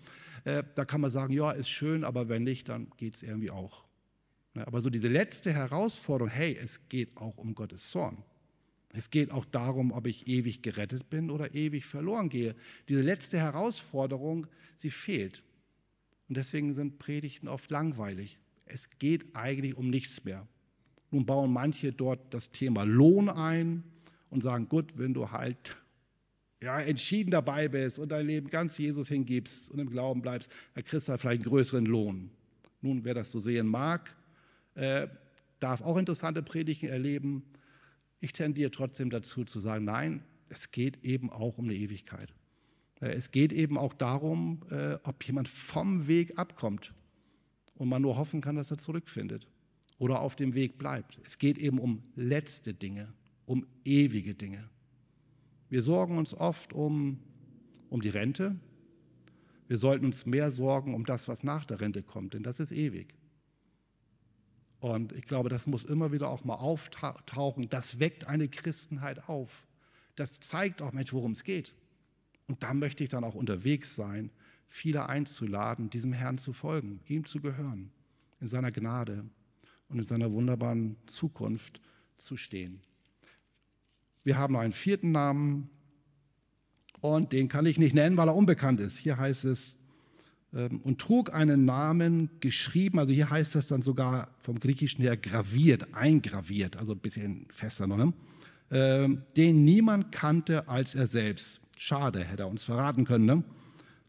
Äh, da kann man sagen, ja, ist schön, aber wenn nicht, dann geht es irgendwie auch. Ne, aber so diese letzte Herausforderung, hey, es geht auch um Gottes Zorn. Es geht auch darum, ob ich ewig gerettet bin oder ewig verloren gehe. Diese letzte Herausforderung, sie fehlt. Und deswegen sind Predigten oft langweilig. Es geht eigentlich um nichts mehr. Nun bauen manche dort das Thema Lohn ein, und sagen, gut, wenn du halt ja, entschieden dabei bist und dein Leben ganz Jesus hingibst und im Glauben bleibst, dann kriegst du halt vielleicht einen größeren Lohn. Nun, wer das so sehen mag, äh, darf auch interessante Predigten erleben. Ich tendiere trotzdem dazu zu sagen, nein, es geht eben auch um eine Ewigkeit. Äh, es geht eben auch darum, äh, ob jemand vom Weg abkommt und man nur hoffen kann, dass er zurückfindet oder auf dem Weg bleibt. Es geht eben um letzte Dinge um ewige Dinge. Wir sorgen uns oft um, um die Rente. Wir sollten uns mehr sorgen um das, was nach der Rente kommt, denn das ist ewig. Und ich glaube, das muss immer wieder auch mal auftauchen. Das weckt eine Christenheit auf. Das zeigt auch, Mensch, worum es geht. Und da möchte ich dann auch unterwegs sein, viele einzuladen, diesem Herrn zu folgen, ihm zu gehören, in seiner Gnade und in seiner wunderbaren Zukunft zu stehen. Wir haben einen vierten Namen und den kann ich nicht nennen, weil er unbekannt ist. Hier heißt es, ähm, und trug einen Namen geschrieben, also hier heißt das dann sogar vom Griechischen her graviert, eingraviert, also ein bisschen fester noch, ne? Ähm, den niemand kannte als er selbst. Schade, hätte er uns verraten können, ne?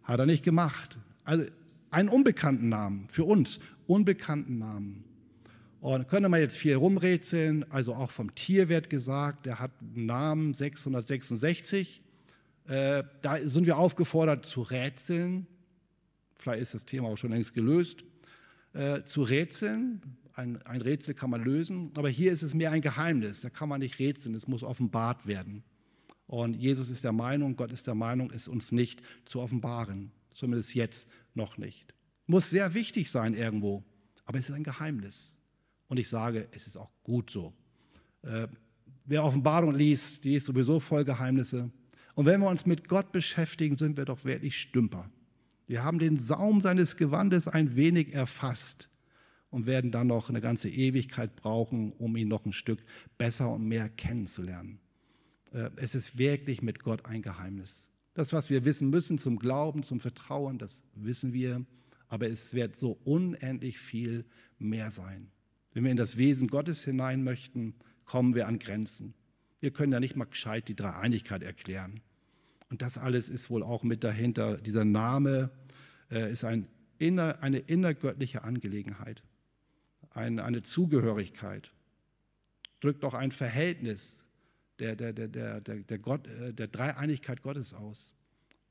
hat er nicht gemacht. Also einen unbekannten Namen, für uns unbekannten Namen. Und könnte man jetzt viel rumrätseln, also auch vom Tier wird gesagt, der hat einen Namen 666. Äh, da sind wir aufgefordert zu rätseln. Vielleicht ist das Thema auch schon längst gelöst. Äh, zu rätseln. Ein, ein Rätsel kann man lösen, aber hier ist es mehr ein Geheimnis. Da kann man nicht rätseln, es muss offenbart werden. Und Jesus ist der Meinung, Gott ist der Meinung, es uns nicht zu offenbaren. Zumindest jetzt noch nicht. Muss sehr wichtig sein irgendwo, aber es ist ein Geheimnis. Und ich sage, es ist auch gut so. Äh, wer Offenbarung liest, die ist sowieso voll Geheimnisse. Und wenn wir uns mit Gott beschäftigen, sind wir doch wirklich Stümper. Wir haben den Saum seines Gewandes ein wenig erfasst und werden dann noch eine ganze Ewigkeit brauchen, um ihn noch ein Stück besser und mehr kennenzulernen. Äh, es ist wirklich mit Gott ein Geheimnis. Das, was wir wissen müssen zum Glauben, zum Vertrauen, das wissen wir, aber es wird so unendlich viel mehr sein. Wenn wir in das Wesen Gottes hinein möchten, kommen wir an Grenzen. Wir können ja nicht mal gescheit die Dreieinigkeit erklären. Und das alles ist wohl auch mit dahinter. Dieser Name äh, ist ein inner, eine innergöttliche Angelegenheit, ein, eine Zugehörigkeit, drückt auch ein Verhältnis der, der, der, der, der, Gott, äh, der Dreieinigkeit Gottes aus.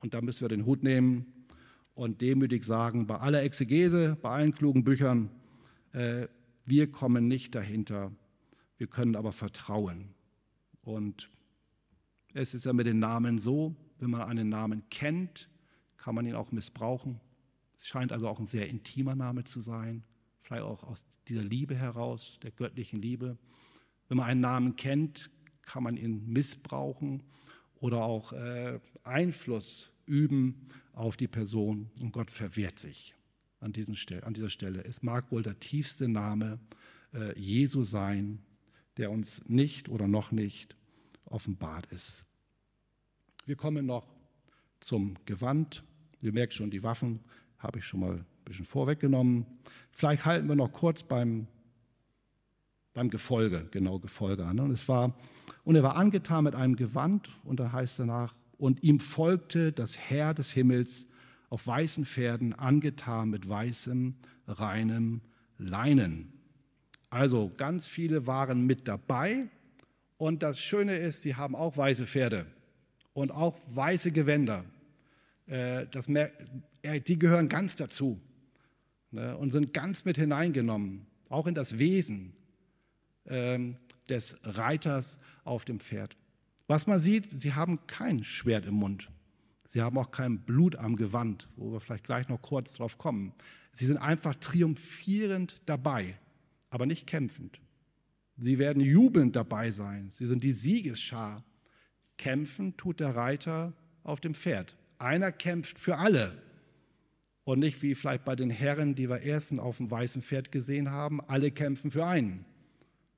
Und da müssen wir den Hut nehmen und demütig sagen, bei aller Exegese, bei allen klugen Büchern, äh, wir kommen nicht dahinter, wir können aber vertrauen. Und es ist ja mit den Namen so, wenn man einen Namen kennt, kann man ihn auch missbrauchen. Es scheint also auch ein sehr intimer Name zu sein, vielleicht auch aus dieser Liebe heraus, der göttlichen Liebe. Wenn man einen Namen kennt, kann man ihn missbrauchen oder auch äh, Einfluss üben auf die Person und Gott verwehrt sich an, diesem an dieser Stelle. Es mag wohl der tiefste Name äh, Jesu sein, der uns nicht oder noch nicht offenbart ist. Wir kommen noch zum Gewand. Ihr merkt schon, die Waffen habe ich schon mal ein bisschen vorweggenommen. Vielleicht halten wir noch kurz beim, beim Gefolge, genau Gefolge an. Und, es war, und er war angetan mit einem Gewand und da heißt danach, und ihm folgte das Herr des Himmels auf weißen Pferden, angetan mit weißem, reinem Leinen. Also ganz viele waren mit dabei. Und das Schöne ist, sie haben auch weiße Pferde und auch weiße Gewänder. Äh, das, die gehören ganz dazu ne, und sind ganz mit hineingenommen, auch in das Wesen ähm, des Reiters auf dem Pferd. Was man sieht, sie haben kein Schwert im Mund. Sie haben auch kein Blut am Gewand, wo wir vielleicht gleich noch kurz drauf kommen. Sie sind einfach triumphierend dabei, aber nicht kämpfend. Sie werden jubelnd dabei sein. Sie sind die Siegesschar. Kämpfen tut der Reiter auf dem Pferd. Einer kämpft für alle. Und nicht wie vielleicht bei den Herren, die wir erst auf dem weißen Pferd gesehen haben, alle kämpfen für einen.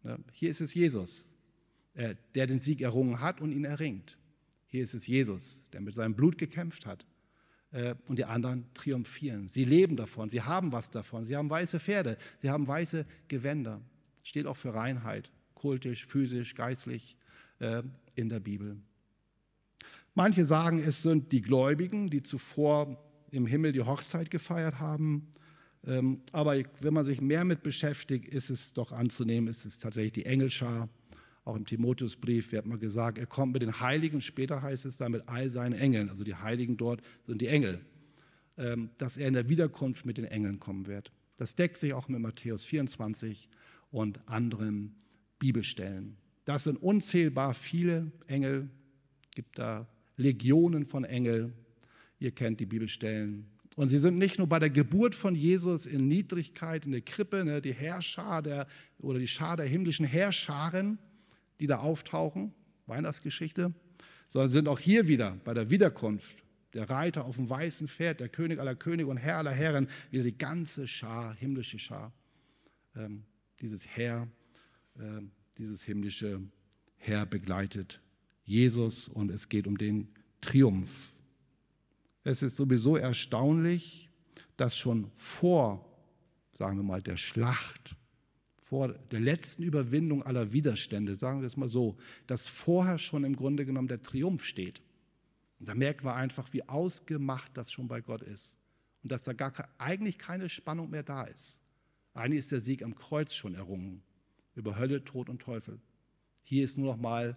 Ne, hier ist es Jesus, äh, der den Sieg errungen hat und ihn erringt. Hier ist es Jesus, der mit seinem Blut gekämpft hat. Äh, und die anderen triumphieren. Sie leben davon, sie haben was davon. Sie haben weiße Pferde, sie haben weiße Gewänder. Steht auch für Reinheit, kultisch, physisch, geistlich äh, in der Bibel. Manche sagen, es sind die Gläubigen, die zuvor im Himmel die Hochzeit gefeiert haben. Ähm, aber wenn man sich mehr mit beschäftigt, ist es doch anzunehmen, ist es tatsächlich die Engelschar, auch im Timotheusbrief wird mal gesagt, er kommt mit den Heiligen, später heißt es dann mit all seinen Engeln, also die Heiligen dort sind die Engel, ähm, dass er in der Wiederkunft mit den Engeln kommen wird. Das deckt sich auch mit Matthäus 24 und anderen Bibelstellen. Das sind unzählbar viele Engel, gibt da Legionen von Engeln. Ihr kennt die Bibelstellen. Und sie sind nicht nur bei der Geburt von Jesus in Niedrigkeit, in der Krippe, ne, die Herrschar der, oder die Schar der himmlischen Herrscharen, die da auftauchen, Weihnachtsgeschichte, sondern sind auch hier wieder bei der Wiederkunft der Reiter auf dem weißen Pferd, der König aller Könige und Herr aller Herren, wieder die ganze Schar, himmlische Schar, ähm, dieses Herr, äh, dieses himmlische Herr begleitet Jesus und es geht um den Triumph. Es ist sowieso erstaunlich, dass schon vor, sagen wir mal, der Schlacht vor der letzten Überwindung aller Widerstände, sagen wir es mal so, dass vorher schon im Grunde genommen der Triumph steht. Und da merken wir einfach, wie ausgemacht das schon bei Gott ist. Und dass da gar eigentlich keine Spannung mehr da ist. Eigentlich ist der Sieg am Kreuz schon errungen über Hölle, Tod und Teufel. Hier ist nur noch mal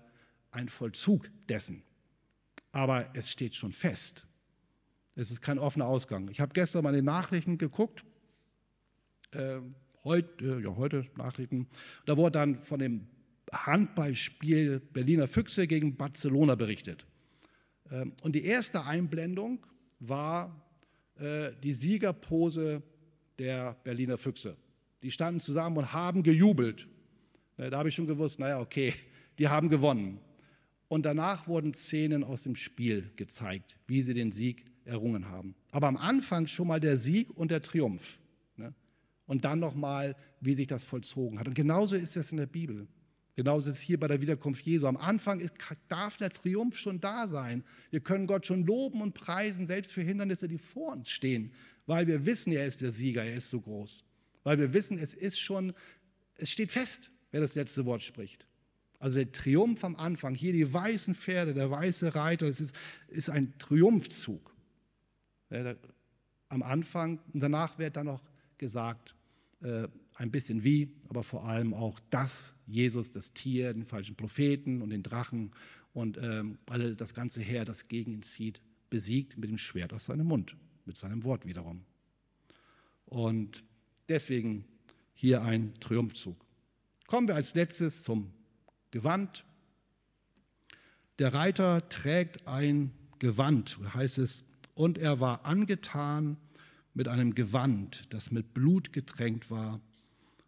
ein Vollzug dessen. Aber es steht schon fest. Es ist kein offener Ausgang. Ich habe gestern mal in den Nachrichten geguckt. Ähm, heute, ja, heute Nachrichten. Da wurde dann von dem Handballspiel Berliner Füchse gegen Barcelona berichtet. Ähm, und die erste Einblendung war äh, die Siegerpose der Berliner Füchse. Die standen zusammen und haben gejubelt. Da habe ich schon gewusst, naja, okay, die haben gewonnen. Und danach wurden Szenen aus dem Spiel gezeigt, wie sie den Sieg errungen haben. Aber am Anfang schon mal der Sieg und der Triumph. Und dann nochmal, wie sich das vollzogen hat. Und genauso ist es in der Bibel. Genauso ist es hier bei der Wiederkunft Jesu. Am Anfang ist, darf der Triumph schon da sein. Wir können Gott schon loben und preisen, selbst für Hindernisse, die vor uns stehen, weil wir wissen, er ist der Sieger, er ist so groß. Weil wir wissen, es ist schon, es steht fest, wer das letzte Wort spricht. Also der Triumph am Anfang, hier die weißen Pferde, der weiße Reiter, es ist, ist ein Triumphzug. Ja, da, am Anfang und danach wird dann noch gesagt, ein bisschen wie, aber vor allem auch, dass Jesus das Tier, den falschen Propheten und den Drachen und ähm, alle das ganze Heer, das gegen ihn zieht, besiegt mit dem Schwert aus seinem Mund, mit seinem Wort wiederum. Und deswegen hier ein Triumphzug. Kommen wir als letztes zum Gewand. Der Reiter trägt ein Gewand, heißt es, und er war angetan mit einem Gewand, das mit Blut getränkt war,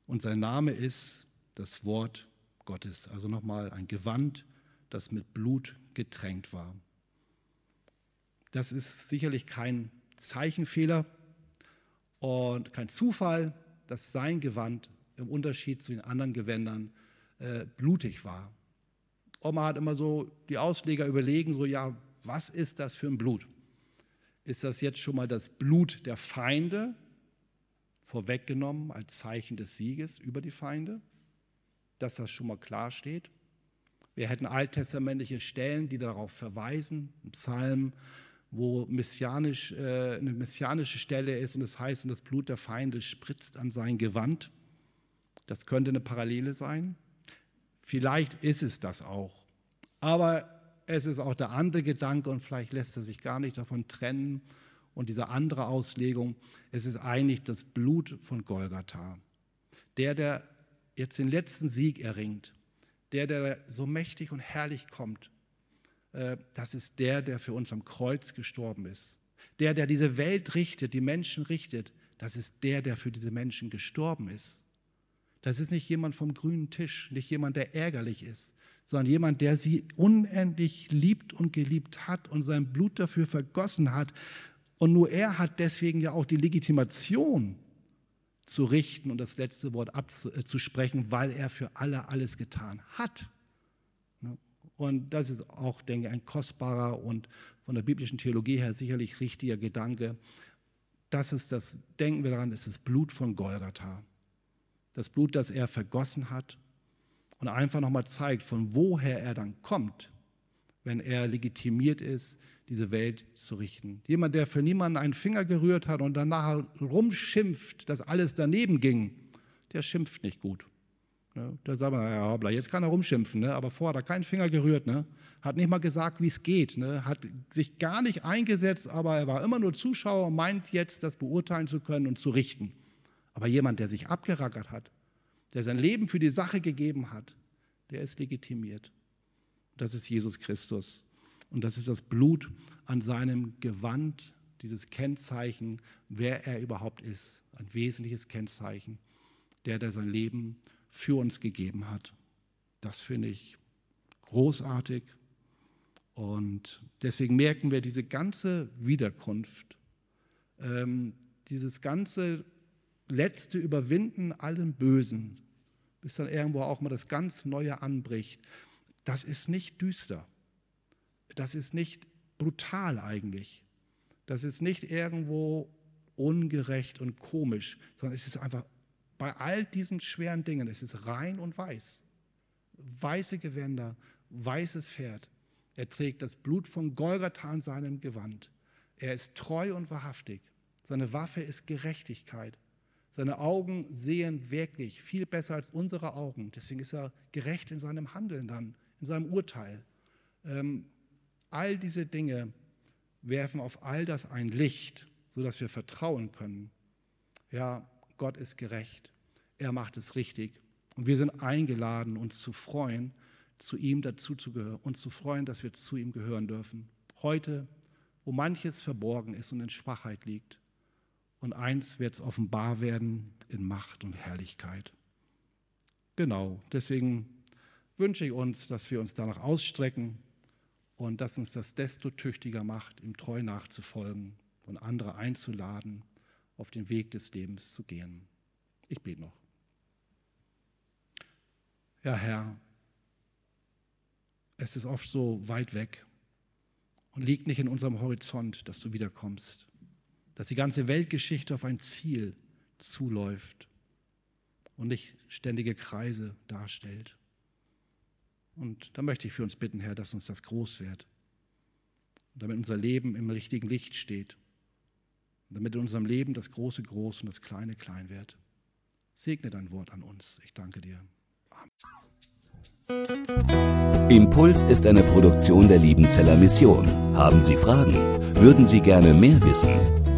und sein Name ist das Wort Gottes. Also nochmal ein Gewand, das mit Blut getränkt war. Das ist sicherlich kein Zeichenfehler und kein Zufall, dass sein Gewand im Unterschied zu den anderen Gewändern äh, blutig war. Oma hat immer so, die Ausleger überlegen so, ja, was ist das für ein Blut? Ist das jetzt schon mal das Blut der Feinde, vorweggenommen als Zeichen des Sieges über die Feinde? Dass das schon mal klar steht? Wir hätten alttestamentliche Stellen, die darauf verweisen, ein Psalm, wo messianisch, äh, eine messianische Stelle ist und es heißt, das Blut der Feinde spritzt an sein Gewand. Das könnte eine Parallele sein. Vielleicht ist es das auch. Aber es ist auch der andere Gedanke und vielleicht lässt er sich gar nicht davon trennen. Und diese andere Auslegung, es ist eigentlich das Blut von Golgatha. Der, der jetzt den letzten Sieg erringt, der, der so mächtig und herrlich kommt, äh, das ist der, der für uns am Kreuz gestorben ist. Der, der diese Welt richtet, die Menschen richtet, das ist der, der für diese Menschen gestorben ist. Das ist nicht jemand vom grünen Tisch, nicht jemand, der ärgerlich ist, sondern jemand, der sie unendlich liebt und geliebt hat und sein Blut dafür vergossen hat. Und nur er hat deswegen ja auch die Legitimation zu richten und das letzte Wort abzusprechen, äh, weil er für alle alles getan hat. Ne? Und das ist auch, denke ich, ein kostbarer und von der biblischen Theologie her sicherlich richtiger Gedanke. Das ist das, denken wir daran, ist das Blut von Golgatha das Blut, das er vergossen hat und einfach nochmal zeigt, von woher er dann kommt, wenn er legitimiert ist, diese Welt zu richten. Jemand, der für niemanden einen Finger gerührt hat und danach rumschimpft, dass alles daneben ging, der schimpft nicht gut. Ne? Da sagt man, ja, hoppla, jetzt kann er rumschimpfen, ne? aber vorher hat er keinen Finger gerührt, ne? hat nicht mal gesagt, wie es geht, ne? hat sich gar nicht eingesetzt, aber er war immer nur Zuschauer und meint jetzt, das beurteilen zu können und zu richten. Aber jemand, der sich abgerackert hat, der sein Leben für die Sache gegeben hat, der ist legitimiert. Das ist Jesus Christus. Und das ist das Blut an seinem Gewand, dieses Kennzeichen, wer er überhaupt ist. Ein wesentliches Kennzeichen, der, der sein Leben für uns gegeben hat. Das finde ich großartig. Und deswegen merken wir diese ganze Wiederkunft, ähm, dieses ganze letzte Überwinden allen Bösen, bis dann irgendwo auch mal das ganz Neue anbricht, das ist nicht düster. Das ist nicht brutal eigentlich. Das ist nicht irgendwo ungerecht und komisch, sondern es ist einfach bei all diesen schweren Dingen, es ist rein und weiß. Weiße Gewänder, weißes Pferd. Er trägt das Blut von Golgatha an seinem Gewand. Er ist treu und wahrhaftig. Seine Waffe ist Gerechtigkeit. Seine Augen sehen wirklich viel besser als unsere Augen. Deswegen ist er gerecht in seinem Handeln dann, in seinem Urteil. Ähm, all diese Dinge werfen auf all das ein Licht, sodass wir vertrauen können. Ja, Gott ist gerecht. Er macht es richtig. Und wir sind eingeladen, uns zu freuen, zu ihm dazuzugehören, uns zu freuen, dass wir zu ihm gehören dürfen. Heute, wo manches verborgen ist und in Schwachheit liegt, und eins wird es offenbar werden, in Macht und Herrlichkeit. Genau, deswegen wünsche ich uns, dass wir uns danach ausstrecken und dass uns das desto tüchtiger macht, ihm treu nachzufolgen und andere einzuladen, auf den Weg des Lebens zu gehen. Ich bete noch. Ja, Herr, es ist oft so weit weg und liegt nicht in unserem Horizont, dass du wiederkommst, dass die ganze Weltgeschichte auf ein Ziel zuläuft und nicht ständige Kreise darstellt. Und da möchte ich für uns bitten, Herr, dass uns das groß wird, damit unser Leben im richtigen Licht steht, damit in unserem Leben das Große groß und das Kleine klein wird. Segne dein Wort an uns. Ich danke dir. Amen. Impuls ist eine Produktion der Liebenzeller Mission. Haben Sie Fragen? Würden Sie gerne mehr wissen?